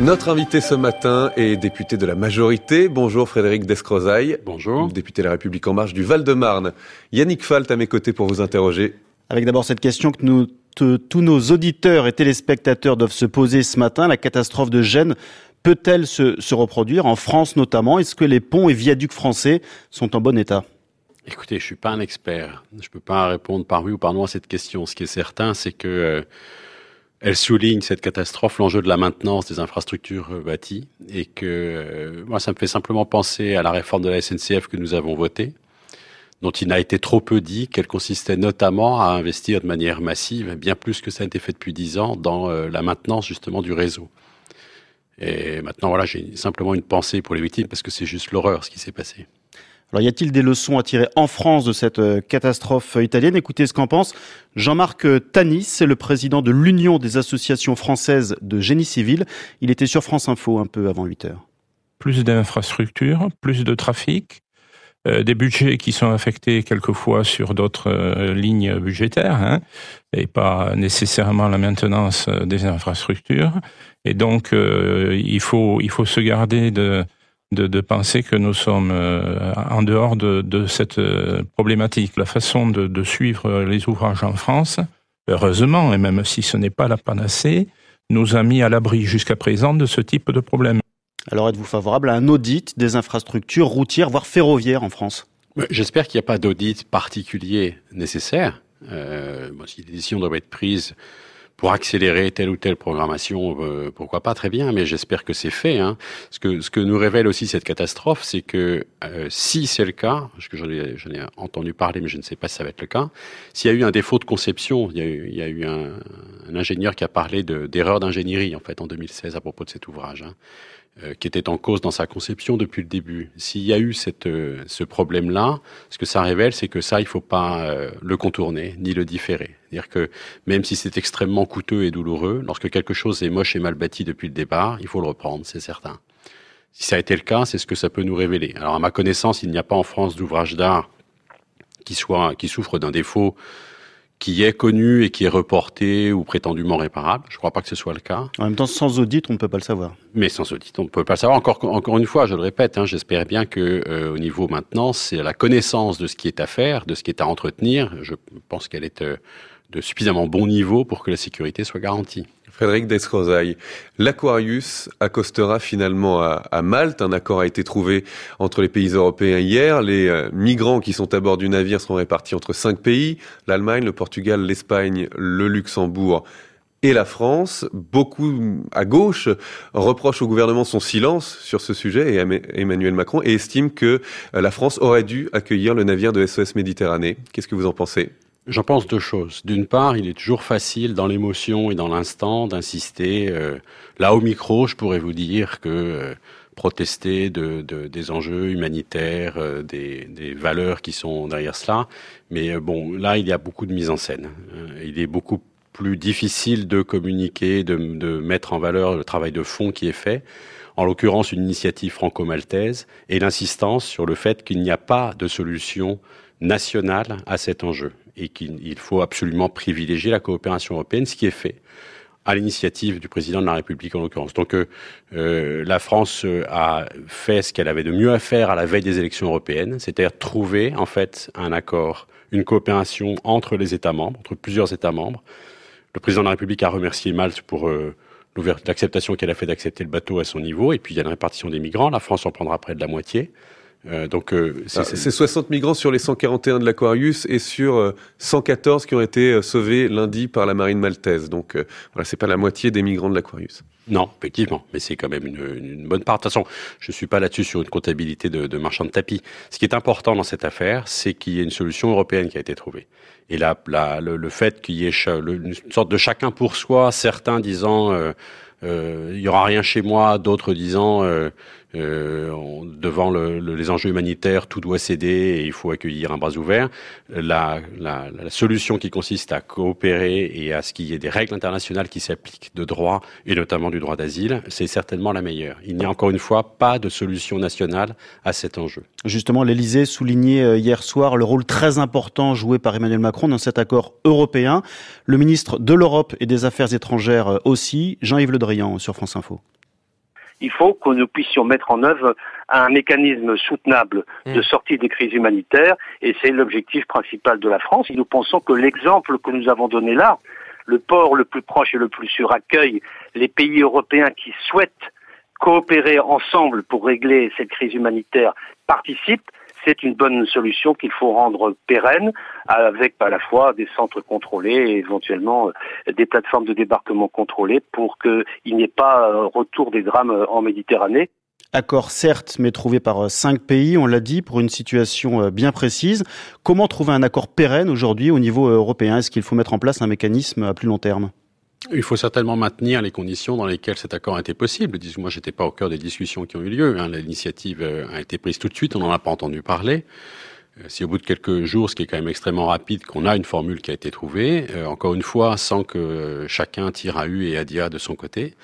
Notre invité ce matin est député de la majorité. Bonjour Frédéric Descrozaille. Bonjour. Député de la République en marche du Val-de-Marne. Yannick Falt à mes côtés pour vous interroger. Avec d'abord cette question que nous, tous nos auditeurs et téléspectateurs doivent se poser ce matin. La catastrophe de Gênes peut-elle se, se reproduire, en France notamment? Est-ce que les ponts et viaducs français sont en bon état? Écoutez, je suis pas un expert. Je peux pas répondre par oui ou par non à cette question. Ce qui est certain, c'est que euh, elle souligne cette catastrophe, l'enjeu de la maintenance des infrastructures euh, bâties, et que euh, moi, ça me fait simplement penser à la réforme de la SNCF que nous avons votée, dont il n'a été trop peu dit qu'elle consistait notamment à investir de manière massive, bien plus que ça a été fait depuis dix ans, dans la maintenance justement du réseau. Et maintenant, voilà, j'ai simplement une pensée pour les victimes parce que c'est juste l'horreur ce qui s'est passé. Alors y a-t-il des leçons à tirer en France de cette euh, catastrophe italienne? Écoutez ce qu'en pense Jean-Marc Tanis, c'est le président de l'Union des associations françaises de génie civil. Il était sur France Info un peu avant 8 heures. Plus d'infrastructures, plus de trafic, euh, des budgets qui sont affectés quelquefois sur d'autres euh, lignes budgétaires, hein, et pas nécessairement la maintenance des infrastructures. Et donc, il faut il faut se garder de de, de, penser que nous sommes euh, en dehors de, de, cette euh, problématique. La façon de, de, suivre les ouvrages en France, heureusement, et même si ce n'est pas la panacée, nous a mis à l'abri jusqu'à présent de ce type de problème. Alors êtes-vous favorable à un audit des infrastructures routières, voire ferroviaires en France? J'espère qu'il n'y a pas d'audit particulier nécessaire. Euh, bon, si des décisions doivent être prises pour accélérer telle ou telle programmation, euh, pourquoi pas, très bien, mais j'espère que c'est fait. Hein. Ce, que, ce que nous révèle aussi cette catastrophe, c'est que euh, si c'est le cas, parce que j'en ai, ai, entendu parler, mais je ne sais pas si ça va être le cas, s'il y a eu un défaut de conception, il y a eu, il y a eu un, un, ingénieur qui a parlé d'erreur d'ingénierie en fait en 2016 à propos de cet ouvrage. Hein. Euh, qui était en cause dans sa conception depuis le début. S'il y a eu cette, euh, ce problème-là, ce que ça révèle, c'est que ça, il ne faut pas euh, le contourner ni le différer. C'est-à-dire que même si c'est extrêmement coûteux et douloureux, lorsque quelque chose est moche et mal bâti depuis le départ, il faut le reprendre, c'est certain. Si ça a été le cas, c'est ce que ça peut nous révéler. Alors à ma connaissance, il n'y a pas en France d'ouvrage d'art qui soit qui souffre d'un défaut qui est connu et qui est reporté ou prétendument réparable. Je ne crois pas que ce soit le cas. En même temps, sans audit, on ne peut pas le savoir. Mais sans audit, on ne peut pas le savoir. Encore, encore une fois, je le répète, hein, j'espère bien que euh, au niveau maintenant, c'est la connaissance de ce qui est à faire, de ce qui est à entretenir. Je pense qu'elle est euh, de suffisamment bon niveau pour que la sécurité soit garantie. Frédéric Descrozaille, l'Aquarius accostera finalement à, Malte. Un accord a été trouvé entre les pays européens hier. Les euh, migrants qui sont à bord du navire seront répartis entre cinq pays l'Allemagne, le Portugal, l'Espagne, le Luxembourg et la France. Beaucoup à gauche reprochent au gouvernement son silence sur ce sujet et Emmanuel Macron et estiment que euh, la France aurait dû accueillir le navire de SOS Méditerranée. Qu'est-ce que vous en pensez? J'en pense deux choses. D'une part, il est toujours facile dans l'émotion et dans l'instant d'insister. Euh, là au micro, je pourrais vous dire que euh, protester de, de, des enjeux humanitaires, euh, des, des, valeurs qui sont derrière cela. Mais bon, là, il y a beaucoup de mise en scène. il est beaucoup plus difficile de communiquer, de, de mettre en valeur le travail de fond qui est fait en l'occurrence une initiative franco-maltaise, et l'insistance sur le fait qu'il n'y a pas de solution nationale à cet enjeu et qu'il faut absolument privilégier la coopération européenne, ce qui est fait à l'initiative du président de la République en l'occurrence. Donc euh, euh la France euh, a fait ce qu'elle avait de mieux à faire à la veille des élections européennes, c'est-à-dire trouver en fait un accord, une coopération entre les États membres, entre plusieurs États membres. Le président de la République a remercié Malte pour l'acceptation qu'elle a fait d'accepter le bateau à son niveau, et puis il y a une répartition des migrants. La France en prendra près de la moitié. Euh, donc euh, c'est 60 migrants sur les 141 de l'Aquarius et sur 114 euh, qui ont été euh, sauvés lundi par la marine maltaise. Donc voilà, c'est pas la moitié des migrants de l'Aquarius. Non, effectivement, mais c'est quand même une, une, bonne part. De toute façon, je suis pas là-dessus sur une comptabilité de, de marchand de tapis. Ce qui est important dans cette affaire, c'est qu'il y ait une solution européenne qui a été trouvée. Et là, la, le, le, fait qu'il y ait une sorte de chacun pour soi, certains disant euh, euh, il y aura rien chez moi, d'autres disant euh, euh, devant le, le, les enjeux humanitaires, tout doit céder et il faut accueillir un bras ouvert. La, la, la solution qui consiste à coopérer et à ce qu'il y ait des règles internationales qui s'appliquent de droit et notamment du droit d'asile, c'est certainement la meilleure. Il n'y a encore une fois pas de solution nationale à cet enjeu. Justement, l'Elysée soulignait hier soir le rôle très important joué par Emmanuel Macron dans cet accord européen. Le ministre de l'Europe et des Affaires étrangères aussi, Jean-Yves Le Drian sur France Info. Il faut que nous puissions mettre en œuvre un mécanisme soutenable de mmh. sortie des crises humanitaires, et c'est l'objectif principal de la France. Et nous pensons que l'exemple que nous avons donné là, le port le plus proche et le plus sûr accueille les pays européens qui souhaitent coopérer ensemble pour régler cette crise humanitaire, participe, c'est une bonne solution qu'il faut rendre pérenne avec à la fois des centres contrôlés et éventuellement euh, des plateformes de débarquement contrôlées pour qu'il n'y ait pas euh, retour des drames euh, en Méditerranée. Accord certes, mais trouvé par cinq pays, on l'a dit, pour une situation bien précise. Comment trouver un accord pérenne aujourd'hui au niveau européen? Est-ce qu'il faut mettre en place un mécanisme à plus long terme? Il faut certainement maintenir les conditions dans lesquelles cet accord a été possible. Moi, j'étais pas au cœur des discussions qui ont eu lieu. Hein. L'initiative euh, a été prise tout de suite, on n'en a pas entendu parler. Euh, si au bout de quelques jours, ce qui est quand même extrêmement rapide, qu'on a une formule qui a été trouvée, euh, encore une fois, sans que chacun tire à U et à DIA de son côté,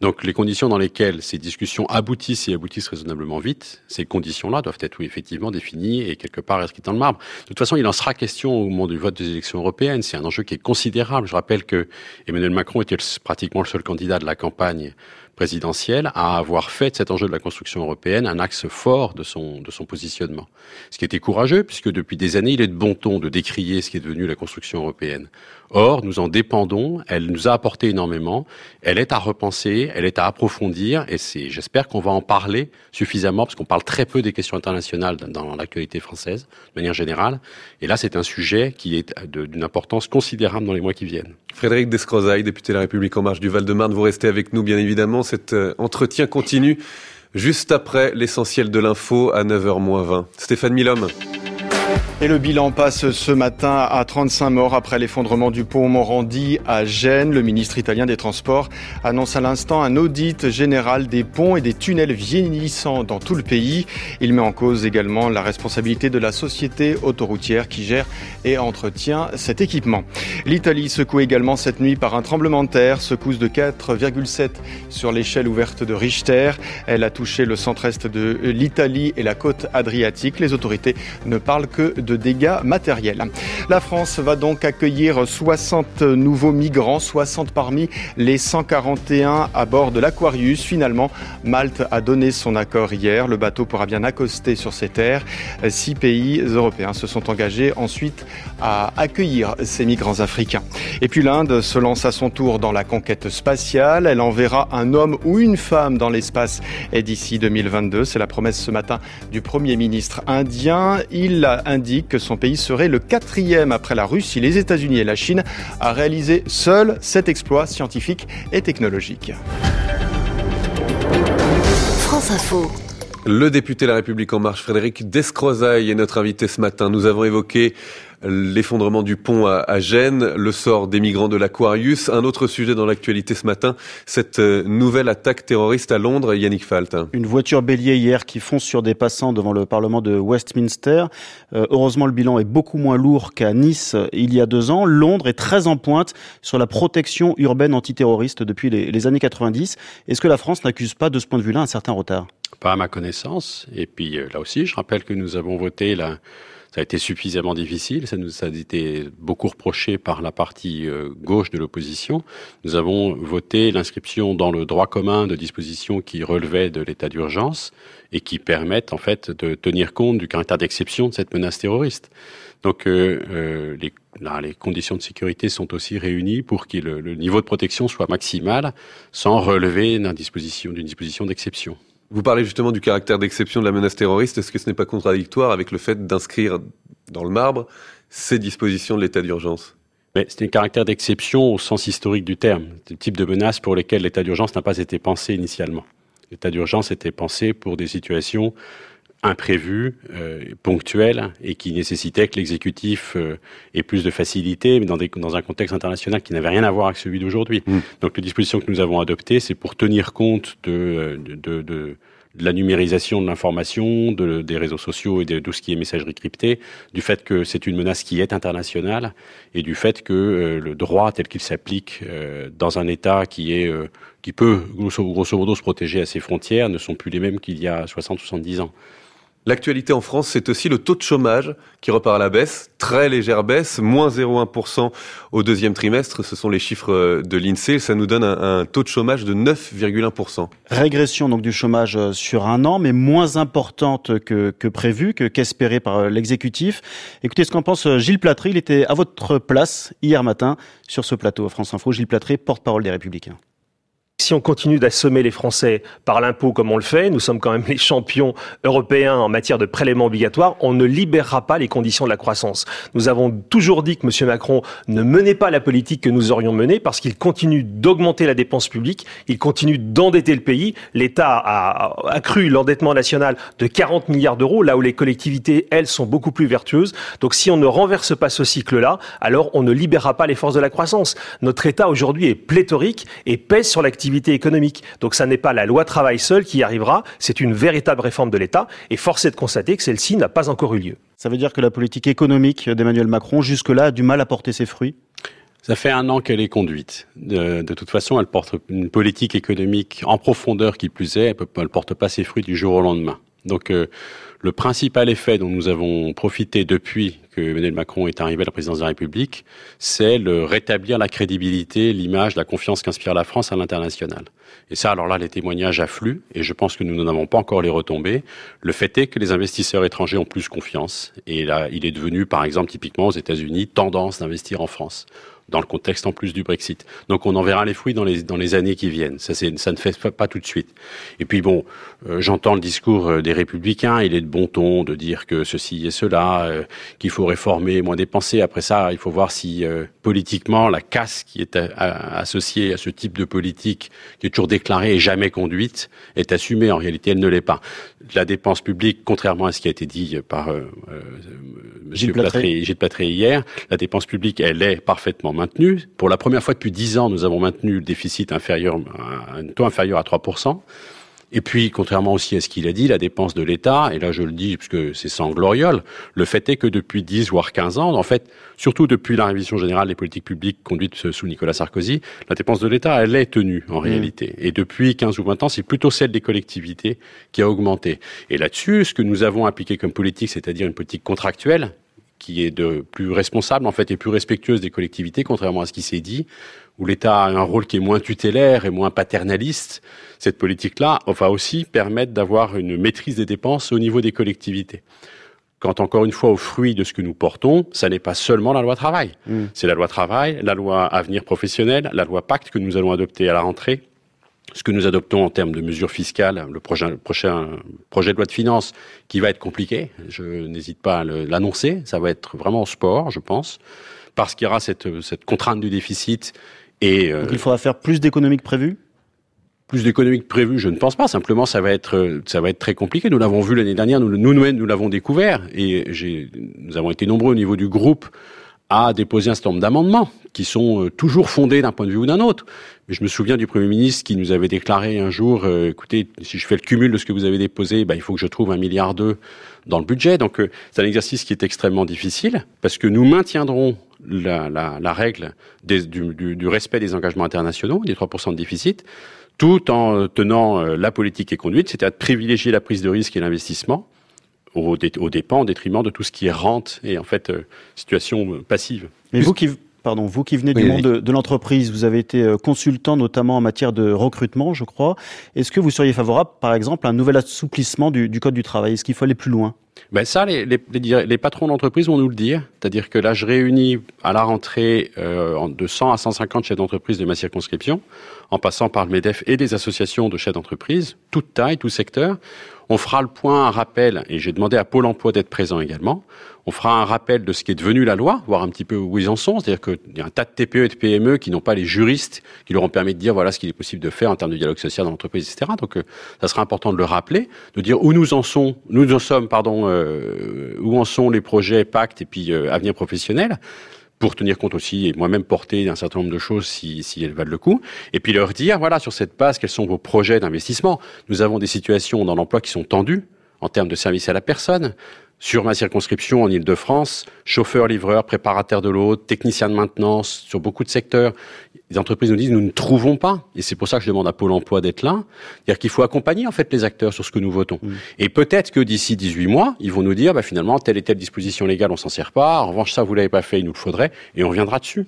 donc les conditions dans lesquelles ces discussions aboutissent et aboutissent raisonnablement vite, ces conditions-là doivent être effectivement définies et quelque part inscrites dans le marbre. De toute façon, il en sera question au moment du vote des élections européennes. C'est un enjeu qui est considérable. Je rappelle que Emmanuel Macron était pratiquement le seul candidat de la campagne présidentielle à avoir fait de cet enjeu de la construction européenne un axe fort de son, de son positionnement. Ce qui était courageux, puisque depuis des années, il est de bon ton de décrier ce qui est devenu la construction européenne. Or, nous en dépendons, elle nous a apporté énormément, elle est à repenser, elle est à approfondir, et c'est, j'espère qu'on va en parler suffisamment, parce qu'on parle très peu des questions internationales dans l'actualité française, de manière générale, et là, c'est un sujet qui est d'une importance considérable dans les mois qui viennent. Frédéric Descrozaille, député de la République en marche du Val-de-Marne, vous restez avec nous, bien évidemment. Cet euh, entretien continue juste après l'essentiel de l'info à 9h20. Stéphane Milhomme. Et le bilan passe ce matin à 35 morts après l'effondrement du pont Morandi à Gênes. Le ministre italien des Transports annonce à l'instant un audit général des ponts et des tunnels vieillissants dans tout le pays. Il met en cause également la responsabilité de la société autoroutière qui gère et entretient cet équipement. L'Italie secoue également cette nuit par un tremblement de terre, secousse de 4,7 sur l'échelle ouverte de Richter. Elle a touché le centre-est de l'Italie et la côte adriatique. Les autorités ne parlent que de dégâts matériels. La France va donc accueillir 60 nouveaux migrants, 60 parmi les 141 à bord de l'Aquarius. Finalement, Malte a donné son accord hier. Le bateau pourra bien accoster sur ses terres. Six pays européens se sont engagés ensuite à accueillir ces migrants africains. Et puis l'Inde se lance à son tour dans la conquête spatiale. Elle enverra un homme ou une femme dans l'espace d'ici 2022. C'est la promesse ce matin du Premier ministre indien. Il indique que son pays serait le quatrième après la Russie, les États-Unis et la Chine à réaliser seul cet exploit scientifique et technologique. France Info. Le député de La République En Marche, Frédéric Descrozaille, est notre invité ce matin. Nous avons évoqué l'effondrement du pont à, Gênes, le sort des migrants de l'Aquarius. Un autre sujet dans l'actualité ce matin, cette euh, nouvelle attaque terroriste à Londres, Yannick Falt. Une voiture bélier hier qui fonce sur des passants devant le Parlement de Westminster. Euh, heureusement, le bilan est beaucoup moins lourd qu'à Nice euh, il y a deux ans. Londres est très en pointe sur la protection urbaine antiterroriste depuis les, les années 90. Est-ce que la France n'accuse pas de ce point de vue-là un certain retard? Pas à ma connaissance. Et puis là aussi, je rappelle que nous avons voté la ça a été suffisamment difficile. Ça nous a été beaucoup reproché par la partie euh, gauche de l'opposition. Nous avons voté l'inscription dans le droit commun de dispositions qui relevaient de l'état d'urgence et qui permettent en fait de tenir compte du caractère d'exception de cette menace terroriste. Donc euh, euh les, conditions de sécurité sont aussi réunies pour que le niveau de protection soit maximal sans relever d'une disposition d'exception. Vous parlez justement du caractère d'exception de la menace terroriste. Est-ce que ce n'est pas contradictoire avec le fait d'inscrire dans le marbre ces dispositions de l'état d'urgence? C'est un caractère d'exception au sens historique du terme, le type de menace pour lesquelles l'état d'urgence n'a pas été pensé initialement. L'état d'urgence était pensé pour des situations imprévues, euh, ponctuelles, et qui nécessitaient que l'exécutif euh, ait plus de facilité, mais dans, des, dans, un contexte international qui n'avait rien à voir avec celui d'aujourd'hui. Mm. Donc les dispositions que nous avons adoptées, c'est pour tenir compte de, de, de, la numérisation de l'information, de, des réseaux sociaux et de tout ce qui est messagerie cryptée, du fait que c'est une menace qui est internationale et du fait que euh, le droit tel qu'il s'applique euh, dans un État qui est euh, qui peut grosso, grosso, modo se protéger à ses frontières ne sont plus les mêmes qu'il y a 60 ou 70 ans. L'actualité en France, c'est aussi le taux de chômage qui repart à la baisse, très légère baisse, moins 0,1% au deuxième trimestre. Ce sont les chiffres de l'INSEE. Ça nous donne un, taux de chômage de 9,1%. Régression donc du chômage euh, sur un an, mais moins importante que, prévu, que qu'espéré par euh, l'exécutif. Écoutez ce qu'en pense euh, Gilles Platré. Il était à votre place hier matin sur ce plateau à France Info. Gilles Platré, porte-parole des Républicains. Si on continue d'assommer les Français par l'impôt comme on le fait, nous sommes quand même les champions européens en matière de prélèvements obligatoires, on ne libérera pas les conditions de la croissance. Nous avons toujours dit que M. Macron ne menait pas la politique que nous aurions menée parce qu'il continue d'augmenter la dépense publique, il continue d'endetter le pays. L'État a accru l'endettement national de 40 milliards d'euros, là où les collectivités, elles, sont beaucoup plus vertueuses. Donc si on ne renverse pas ce cycle-là, alors on ne libérera pas les forces de la croissance. Notre État aujourd'hui est pléthorique et pèse sur l'activité économique. Donc ça n'est pas la loi travail seule qui y arrivera, c'est une véritable réforme de l'État et force est de constater que celle-ci n'a pas encore eu lieu. Ça veut dire que la politique économique d'Emmanuel Macron jusque-là a du mal à porter ses fruits? Ça fait un an qu'elle est conduite. De, toute façon, elle porte une politique économique en profondeur qui plus est. Elle ne porte pas ses fruits du jour au lendemain. Donc, euh, le principal effet dont nous avons profité depuis que Emmanuel Macron est arrivé à la présidence de la République, c'est le rétablir la crédibilité, l'image, la confiance qu'inspire la France à l'international. Et ça, alors là, les témoignages affluent, et je pense que nous n'en avons pas encore les retombées. Le fait est que les investisseurs étrangers ont plus confiance, et là, il est devenu, par exemple, typiquement aux États-Unis, tendance d'investir en France dans le contexte en plus du Brexit. Donc on en verra les fruits dans les, dans les années qui viennent. Ça, ça ne fait pas, tout de suite. Et puis bon, euh, j'entends le discours euh, des républicains, il est de bon ton de dire que ceci et cela, euh, qu'il faut réformer, moins dépenser. Après ça, il faut voir si politiquement la casse qui est associée à ce type de politique, qui est toujours déclarée et jamais conduite, est assumée. En réalité, elle ne l'est pas. La dépense publique, contrairement à ce qui a été dit par M. Gilles Platré hier, la dépense publique, elle est parfaitement maintenu. Pour la première fois depuis dix ans, nous avons maintenu le déficit inférieur, un taux inférieur à 3%. Et puis, contrairement aussi à ce qu'il a dit, la dépense de l'État, et là je le dis parce que c'est sans gloriole, le fait est que depuis 10 voire 15 ans, en fait, surtout depuis la révision générale des politiques publiques conduite sous Nicolas Sarkozy, la dépense de l'État, elle est tenue en mmh. réalité. Et depuis 15 ou 20 ans, c'est plutôt celle des collectivités qui a augmenté. Et là-dessus, ce que nous avons appliqué comme politique, c'est-à-dire une politique contractuelle, qui est de plus responsable en fait et plus respectueuse des collectivités, contrairement à ce qui s'est dit, où l'État a un rôle qui est moins tutélaire et moins paternaliste. Cette politique-là va aussi permettre d'avoir une maîtrise des dépenses au niveau des collectivités. Quant encore une fois au fruit de ce que nous portons, ça n'est pas seulement la loi travail. Mmh. C'est la loi travail, la loi avenir professionnel, la loi pacte que nous allons adopter à la rentrée, ce que nous adoptons en termes de mesures fiscales, le prochain, prochain projet de loi de finances, qui va être compliqué, je n'hésite pas à l'annoncer, ça va être vraiment au sport, je pense, parce qu'il y aura cette, cette contrainte du déficit. Et, euh, Donc il faudra faire plus d'économies que prévu plus d'économies que prévu, je ne pense pas. Simplement, ça va être, ça va être très compliqué. Nous l'avons vu l'année dernière, nous, nous, nous l'avons découvert, et nous avons été nombreux au niveau du groupe à déposer un certain nombre d'amendements qui sont euh, toujours fondés d'un point de vue ou d'un autre. Mais je me souviens du Premier ministre qui nous avait déclaré un jour, euh, écoutez, si je fais le cumul de ce que vous avez déposé, ben, il faut que je trouve un milliard d'euros dans le budget. Donc euh, c'est un exercice qui est extrêmement difficile parce que nous maintiendrons la, règle du, respect des engagements internationaux, des 3% de déficit, tout en tenant la politique et conduite, c'est-à-dire de privilégier la prise de risque et l'investissement au, au, dépens, au détriment de tout ce qui est rente et en fait euh, situation euh, passive. Mais vous qui, pardon, vous qui venez du monde de, de l'entreprise, vous avez été euh, consultant notamment en matière de recrutement, je crois. Est-ce que vous seriez favorable, par exemple, à un nouvel assouplissement du, du code du travail? Est-ce qu'il faut aller plus loin? Ben ça, les, les, les patrons d'entreprise vont nous le dire. C'est-à-dire que là, je réunis à la rentrée euh, de 100 à 150 chefs d'entreprise de ma circonscription, en passant par le MEDEF et des associations de chefs d'entreprise, toute taille, tout secteur. On fera le point, un rappel, et j'ai demandé à Pôle emploi d'être présent également. On fera un rappel de ce qui est devenu la loi, voir un petit peu où ils en sont. C'est-à-dire qu'il y a un tas de TPE et de PME qui n'ont pas les juristes qui leur ont permis de dire voilà ce qu'il est possible de faire en termes de dialogue social dans l'entreprise, etc. Donc, euh, ça sera important de le rappeler, de dire où nous en sommes, nous en sommes, pardon, euh, où en sont les projets Pacte et puis euh, Avenir professionnel pour tenir compte aussi et moi-même porter d'un certain nombre de choses si, elles valent le coup. Et puis leur dire, voilà, sur cette base, quels sont vos projets d'investissement. Nous avons des situations dans l'emploi qui sont tendues en termes de service à la personne. Sur ma circonscription en Ile-de-France, chauffeur, livreur, préparateur de l'eau, technicien de maintenance, sur beaucoup de secteurs, les entreprises nous disent nous ne trouvons pas, et c'est pour ça que je demande à Pôle Emploi d'être là, c'est-à-dire qu'il faut accompagner en fait les acteurs sur ce que nous votons. Mm. Et peut-être que d'ici 18 mois, ils vont nous dire bah, finalement telle et telle disposition légale on s'en sert pas, en revanche ça vous l'avez pas fait, il nous le faudrait, et on reviendra dessus.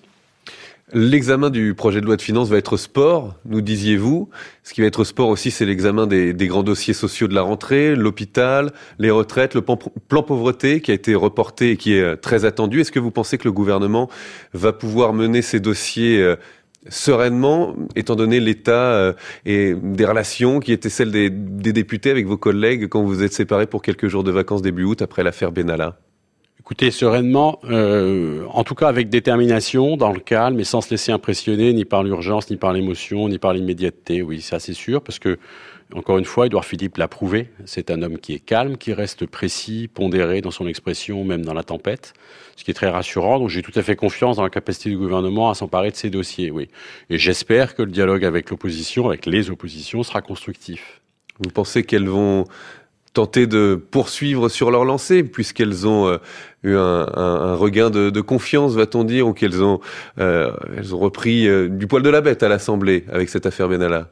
L'examen du projet de loi de finances va être sport, nous disiez-vous. Ce qui va être sport aussi, c'est l'examen des, grands dossiers sociaux de la rentrée, l'hôpital, les retraites, le plan, pauvreté qui a été reporté et qui est euh, très attendu. Est-ce que vous pensez que le gouvernement va pouvoir mener ces dossiers euh, sereinement, étant donné l'état euh, et des relations qui étaient celles des, des députés avec vos collègues quand vous vous êtes séparés pour quelques jours de vacances début août après l'affaire Benalla Écoutez, sereinement, euh, en tout cas avec détermination, dans le calme, mais sans se laisser impressionner ni par l'urgence, ni par l'émotion, ni par l'immédiateté. Oui, ça c'est sûr, parce que, encore une fois, Edouard Philippe l'a prouvé. C'est un homme qui est calme, qui reste précis, pondéré dans son expression, même dans la tempête, ce qui est très rassurant. Donc j'ai tout à fait confiance dans la capacité du gouvernement à s'emparer de ces dossiers, oui. Et j'espère que le dialogue avec l'opposition, avec les oppositions, sera constructif. Vous pensez qu'elles vont tenter de poursuivre sur leur lancée, puisqu'elles ont euh, eu un, regain de, confiance, va-t-on dire, ou qu'elles ont, euh, elles ont repris euh, du poil de la bête à l'Assemblée avec cette affaire Benalla?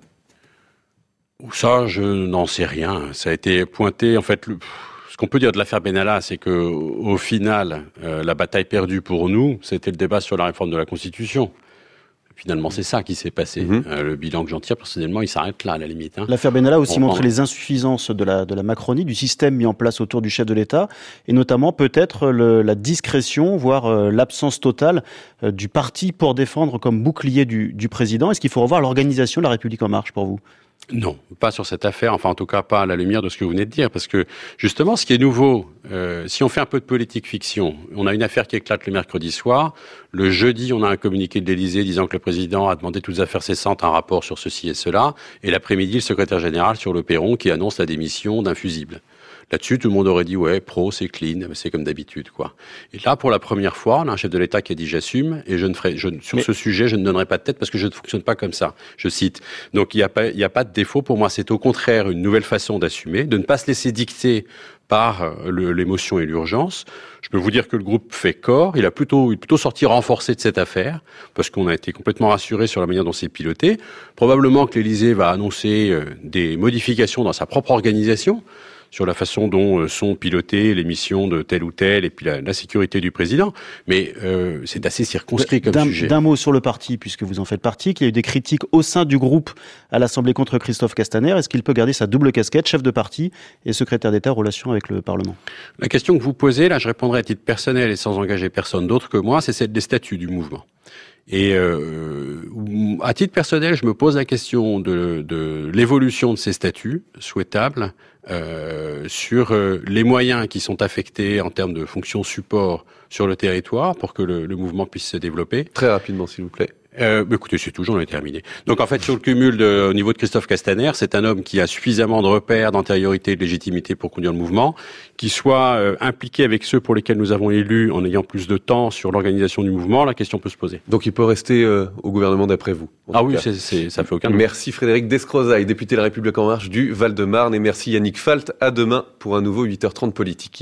Ça, je n'en sais rien. Ça a été pointé, en fait, ce qu'on peut dire de l'affaire Benalla, c'est que au final, la bataille perdue pour nous, c'était le débat sur la réforme de la Constitution. Finalement, c'est ça qui s'est passé. Mhm. Euh, le bilan que j'en tire, personnellement, il s'arrête là, à la limite. Hein. L'affaire Benalla a aussi montré les insuffisances de la, de la Macronie, du système mis en place autour du chef de l'État, et notamment peut-être la discrétion, voire euh, l'absence totale euh, du parti pour défendre comme bouclier du, du président. Est-ce qu'il faut revoir l'organisation de la République en marche pour vous? Non, pas sur cette affaire, enfin en tout cas pas à la lumière de ce que vous venez de dire, parce que justement ce qui est nouveau, euh, si on fait un peu de politique fiction, on a une affaire qui éclate le mercredi soir, le jeudi on a un communiqué de l'Élysée disant que le président a demandé toutes affaires cessantes un rapport sur ceci et cela, et l'après-midi le secrétaire général sur le perron qui annonce la démission d'un fusible. Là-dessus, tout le monde aurait dit ouais, pro, c'est clean, c'est comme d'habitude, quoi. Et là, pour la première fois, on a un chef de l'État qui a dit j'assume et je ne ferai, je, sur ce sujet, je ne donnerai pas de tête parce que je ne fonctionne pas comme ça. Je cite. Donc il n'y a pas, il a pas de défaut pour moi. C'est au contraire une nouvelle façon d'assumer, de ne pas se laisser dicter par euh, l'émotion et l'urgence. Je peux vous dire que le groupe fait corps. Il a plutôt, il est plutôt sorti renforcé de cette affaire parce qu'on a été complètement rassuré sur la manière dont c'est piloté. Probablement que l'Élysée va annoncer euh, des modifications dans sa propre organisation sur la façon dont euh, sont pilotées les missions de tel ou tel et puis la, sécurité du président. Mais euh, c'est assez circonscrit comme sujet. D'un mot sur le parti, puisque vous en faites partie, qu'il y a eu des critiques au sein du groupe à l'Assemblée contre Christophe Castaner. Est-ce qu'il peut garder sa double casquette, chef de parti et secrétaire d'État en relation avec le Parlement? La question que vous posez, là, je répondrai à titre personnel et sans engager personne d'autre que moi, c'est celle des statuts du mouvement. Et euh, à titre personnel, je me pose la question de, l'évolution de ces statuts souhaitables euh, sur euh, les moyens qui sont affectés en termes de fonctions support sur le territoire pour que le mouvement puisse se développer. Très rapidement, s'il vous plaît. Euh, écoutez, c'est tout, j'en ai terminé. Donc en fait, sur le cumul de, au niveau de Christophe Castaner, c'est un homme qui a suffisamment de repères, d'antériorité et de légitimité pour conduire le mouvement, qui soit euh, impliqué avec ceux pour lesquels nous avons élu en ayant plus de temps sur l'organisation du mouvement, la question peut se poser. Donc il peut rester euh, au gouvernement d'après vous Ah oui, c'est, ça fait aucun doute. Merci Frédéric Descrozaille, député de la République En Marche du Val-de-Marne, et merci Yannick Falt. À demain pour un nouveau 8h30 politique.